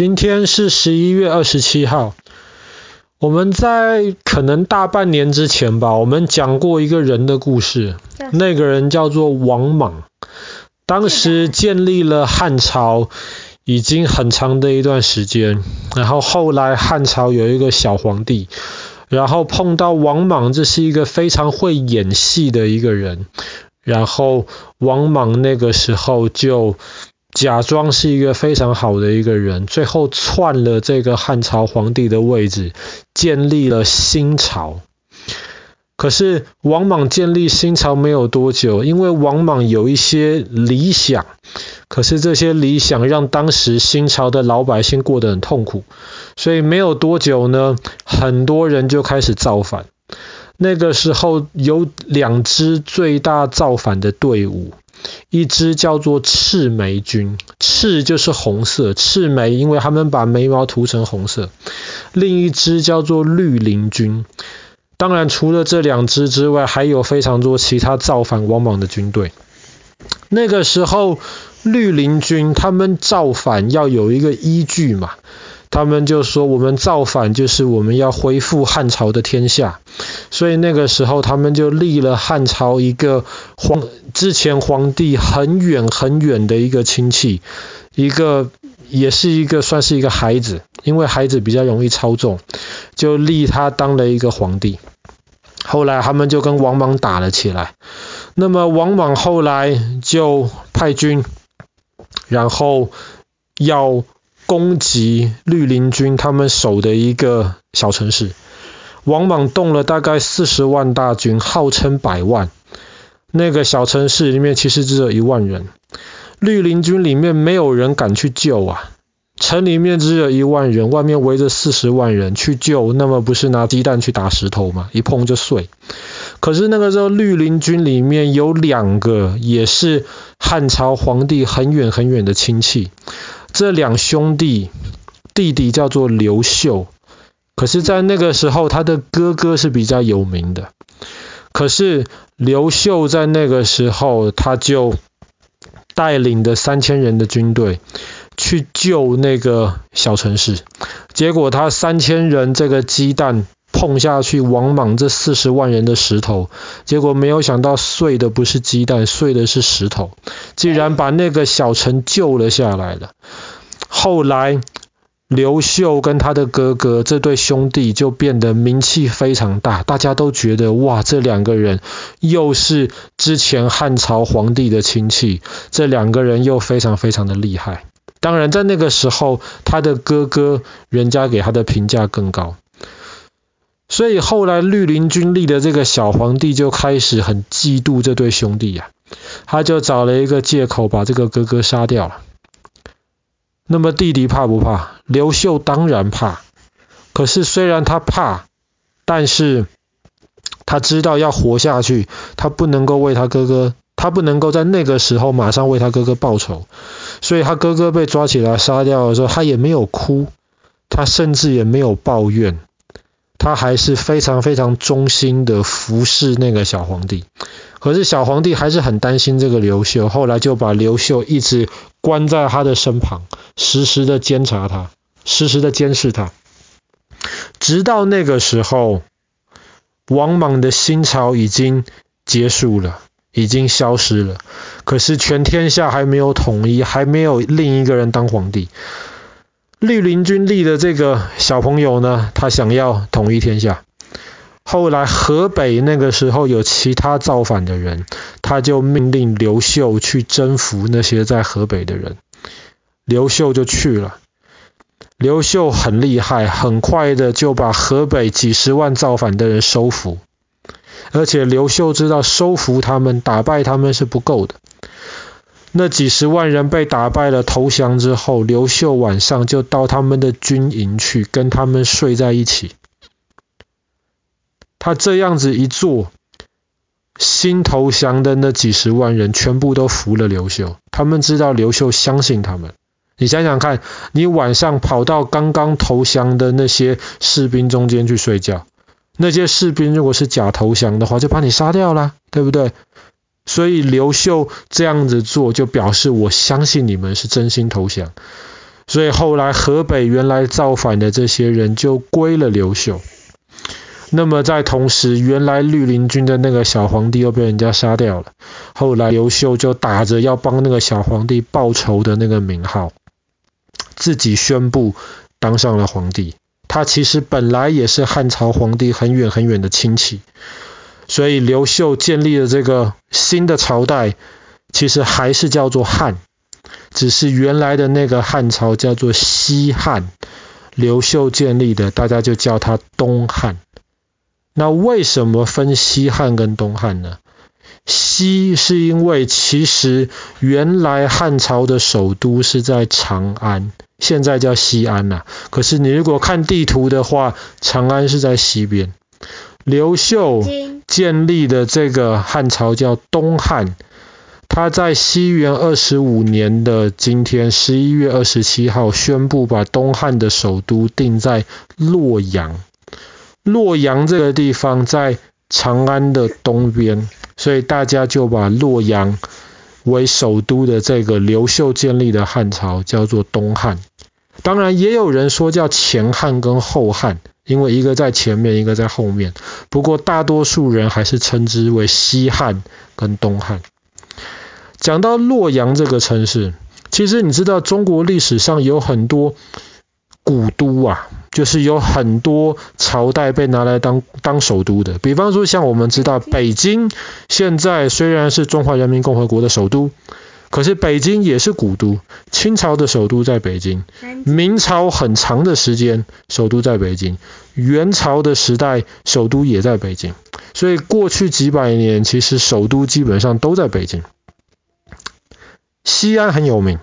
今天是十一月二十七号。我们在可能大半年之前吧，我们讲过一个人的故事。那个人叫做王莽，当时建立了汉朝已经很长的一段时间。然后后来汉朝有一个小皇帝，然后碰到王莽，这是一个非常会演戏的一个人。然后王莽那个时候就。假装是一个非常好的一个人，最后篡了这个汉朝皇帝的位置，建立了新朝。可是王莽建立新朝没有多久，因为王莽有一些理想，可是这些理想让当时新朝的老百姓过得很痛苦，所以没有多久呢，很多人就开始造反。那个时候有两支最大造反的队伍。一支叫做赤眉军，赤就是红色，赤眉，因为他们把眉毛涂成红色。另一支叫做绿林军。当然，除了这两支之外，还有非常多其他造反王莽的军队。那个时候，绿林军他们造反要有一个依据嘛。他们就说，我们造反就是我们要恢复汉朝的天下，所以那个时候他们就立了汉朝一个皇之前皇帝很远很远的一个亲戚，一个也是一个算是一个孩子，因为孩子比较容易操纵，就立他当了一个皇帝。后来他们就跟王莽打了起来，那么王莽后来就派军，然后要。攻击绿林军他们守的一个小城市，王莽动了大概四十万大军，号称百万。那个小城市里面其实只有一万人，绿林军里面没有人敢去救啊。城里面只有一万人，外面围着四十万人去救，那么不是拿鸡蛋去打石头吗？一碰就碎。可是那个时候绿林军里面有两个也是汉朝皇帝很远很远的亲戚。这两兄弟，弟弟叫做刘秀，可是，在那个时候，他的哥哥是比较有名的。可是，刘秀在那个时候，他就带领的三千人的军队去救那个小城市。结果，他三千人这个鸡蛋碰下去，王莽这四十万人的石头，结果没有想到碎的不是鸡蛋，碎的是石头，竟然把那个小城救了下来了。后来，刘秀跟他的哥哥这对兄弟就变得名气非常大，大家都觉得哇，这两个人又是之前汉朝皇帝的亲戚，这两个人又非常非常的厉害。当然，在那个时候，他的哥哥人家给他的评价更高，所以后来绿林军立的这个小皇帝就开始很嫉妒这对兄弟呀、他就找了一个借口把这个哥哥杀掉了。那么弟弟怕不怕？刘秀当然怕。可是虽然他怕，但是他知道要活下去，他不能够为他哥哥，他不能够在那个时候马上为他哥哥报仇。所以他哥哥被抓起来杀掉的时候，他也没有哭，他甚至也没有抱怨，他还是非常非常忠心的服侍那个小皇帝。可是小皇帝还是很担心这个刘秀，后来就把刘秀一直关在他的身旁，时时的监察他，时时的监视他，直到那个时候，王莽的新朝已经结束了，已经消失了。可是全天下还没有统一，还没有另一个人当皇帝。绿林军立的这个小朋友呢，他想要统一天下。后来河北那个时候有其他造反的人，他就命令刘秀去征服那些在河北的人。刘秀就去了。刘秀很厉害，很快的就把河北几十万造反的人收服。而且刘秀知道收服他们、打败他们是不够的。那几十万人被打败了，投降之后，刘秀晚上就到他们的军营去，跟他们睡在一起。他这样子一做，新投降的那几十万人全部都服了刘秀。他们知道刘秀相信他们。你想想看，你晚上跑到刚刚投降的那些士兵中间去睡觉，那些士兵如果是假投降的话，就把你杀掉了，对不对？所以刘秀这样子做，就表示我相信你们是真心投降。所以后来河北原来造反的这些人就归了刘秀。那么在同时，原来绿林军的那个小皇帝又被人家杀掉了。后来刘秀就打着要帮那个小皇帝报仇的那个名号，自己宣布当上了皇帝。他其实本来也是汉朝皇帝很远很远的亲戚，所以刘秀建立的这个新的朝代，其实还是叫做汉，只是原来的那个汉朝叫做西汉，刘秀建立的，大家就叫他东汉。那为什么分西汉跟东汉呢？西是因为其实原来汉朝的首都是在长安，现在叫西安呐、可是你如果看地图的话，长安是在西边。刘秀建立的这个汉朝叫东汉，他在西元二十五年的今天，十一月二十七号宣布把东汉的首都定在洛阳。洛阳这个地方在长安的东边，所以大家就把洛阳为首都的这个刘秀建立的汉朝叫做东汉。当然，也有人说叫前汉跟后汉，因为一个在前面，一个在后面。不过，大多数人还是称之为西汉跟东汉。讲到洛阳这个城市，其实你知道，中国历史上有很多古都啊。就是有很多朝代被拿来当当首都的，比方说像我们知道北京，现在虽然是中华人民共和国的首都，可是北京也是古都。清朝的首都在北京，明朝很长的时间首都在北京，元朝的时代首都也在北京，所以过去几百年其实首都基本上都在北京。西安很有名。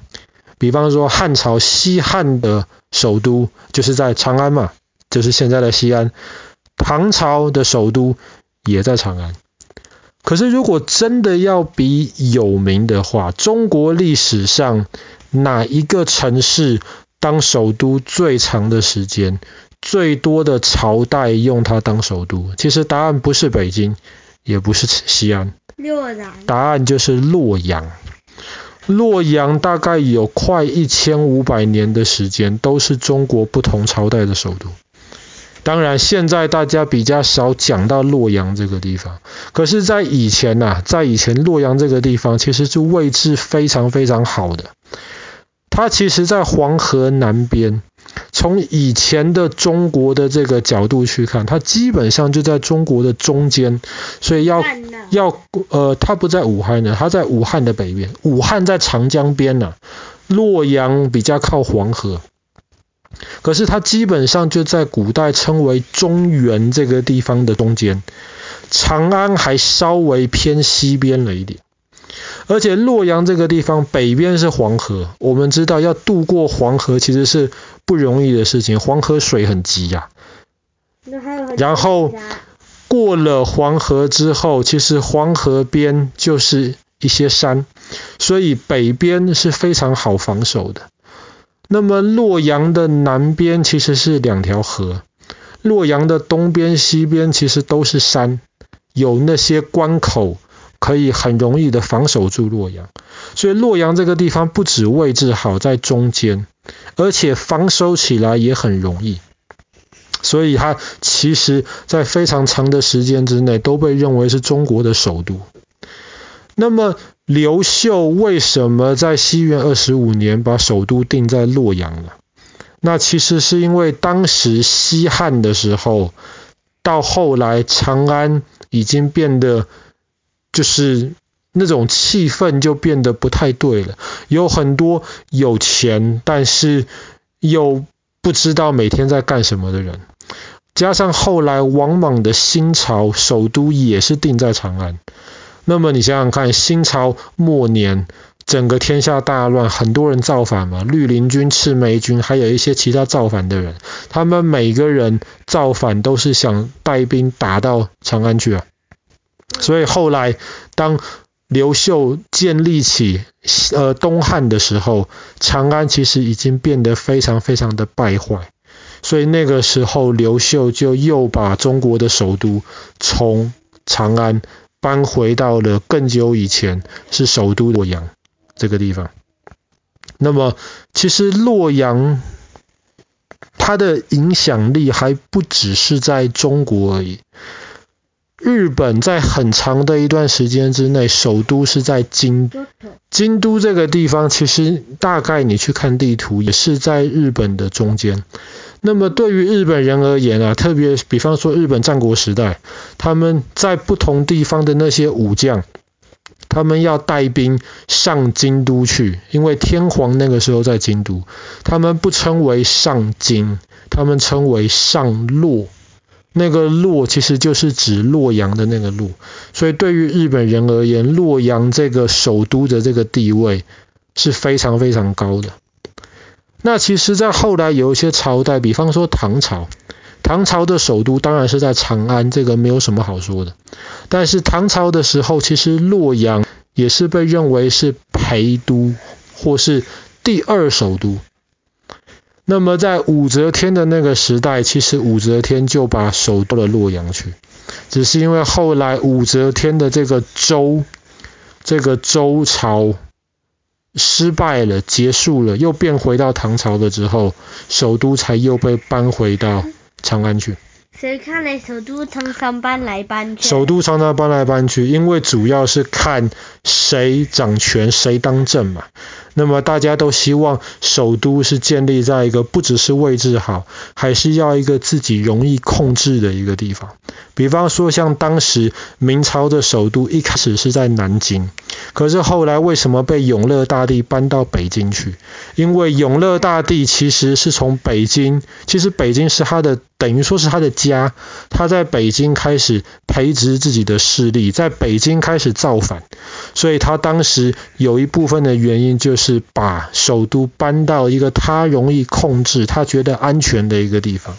比方说汉朝西汉的首都就是在长安嘛，就是现在的西安。唐朝的首都也在长安。可是如果真的要比有名的话，中国历史上哪一个城市当首都最长的时间，最多的朝代用它当首都？其实答案不是北京，也不是西安，洛阳。答案就是洛阳。洛阳大概有快一千五百年的时间，都是中国不同朝代的首都。当然，现在大家比较少讲到洛阳这个地方，可是，在以前呐、啊，在以前洛阳这个地方其实是位置非常非常好的。它其实，在黄河南边。从以前的中国的这个角度去看，它基本上就在中国的中间，所以要要呃，它不在武汉呢，它在武汉的北边。武汉在长江边呢，洛阳比较靠黄河，可是它基本上就在古代称为中原这个地方的中间，长安还稍微偏西边了一点。而且洛阳这个地方北边是黄河，我们知道要渡过黄河其实是不容易的事情，黄河水很急呀、啊。然后过了黄河之后，其实黄河边就是一些山，所以北边是非常好防守的。那么洛阳的南边其实是两条河，洛阳的东边、西边其实都是山，有那些关口。可以很容易的防守住洛阳，所以洛阳这个地方不止位置好在中间，而且防守起来也很容易，所以它其实在非常长的时间之内都被认为是中国的首都。那么刘秀为什么在西元二十五年把首都定在洛阳呢？那其实是因为当时西汉的时候，到后来长安已经变得。就是那种气氛就变得不太对了，有很多有钱但是又不知道每天在干什么的人，加上后来王莽的新朝首都也是定在长安，那么你想想看，新朝末年整个天下大乱，很多人造反嘛，绿林军、赤眉军，还有一些其他造反的人，他们每个人造反都是想带兵打到长安去啊。所以后来，当刘秀建立起呃东汉的时候，长安其实已经变得非常非常的败坏。所以那个时候，刘秀就又把中国的首都从长安搬回到了更久以前是首都洛阳这个地方。那么其实洛阳它的影响力还不只是在中国而已。日本在很长的一段时间之内，首都是在京京都这个地方。其实大概你去看地图，也是在日本的中间。那么对于日本人而言啊，特别比方说日本战国时代，他们在不同地方的那些武将，他们要带兵上京都去，因为天皇那个时候在京都，他们不称为上京，他们称为上洛。那个洛其实就是指洛阳的那个洛，所以对于日本人而言，洛阳这个首都的这个地位是非常非常高的。那其实，在后来有一些朝代，比方说唐朝，唐朝的首都当然是在长安，这个没有什么好说的。但是唐朝的时候，其实洛阳也是被认为是陪都或是第二首都。那么在武则天的那个时代，其实武则天就把首都到了洛阳去，只是因为后来武则天的这个周这个周朝失败了，结束了，又变回到唐朝了之后，首都才又被搬回到长安去。所以看来首都常常搬来搬去。首都常常搬来搬去，因为主要是看谁掌权，谁当政嘛。那么大家都希望首都是建立在一个不只是位置好，还是要一个自己容易控制的一个地方。比方说像当时明朝的首都一开始是在南京，可是后来为什么被永乐大帝搬到北京去？因为永乐大帝其实是从北京，其实北京是他的，等于说是他的家，他在北京开始培植自己的势力，在北京开始造反，所以他当时有一部分的原因就是。是把首都搬到一个他容易控制、他觉得安全的一个地方，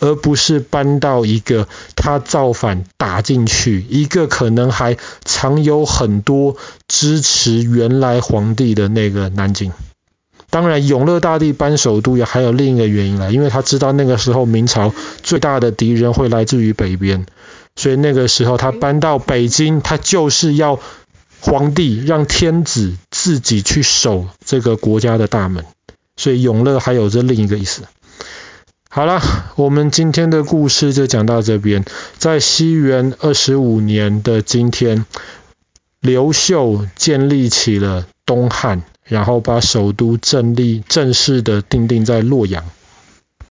而不是搬到一个他造反打进去、一个可能还藏有很多支持原来皇帝的那个南京。当然，永乐大帝搬首都也还有另一个原因啦，因为他知道那个时候明朝最大的敌人会来自于北边，所以那个时候他搬到北京，他就是要。皇帝让天子自己去守这个国家的大门，所以永乐还有着另一个意思。好了，我们今天的故事就讲到这边。在西元二十五年的今天，刘秀建立起了东汉，然后把首都正立正式的定定在洛阳。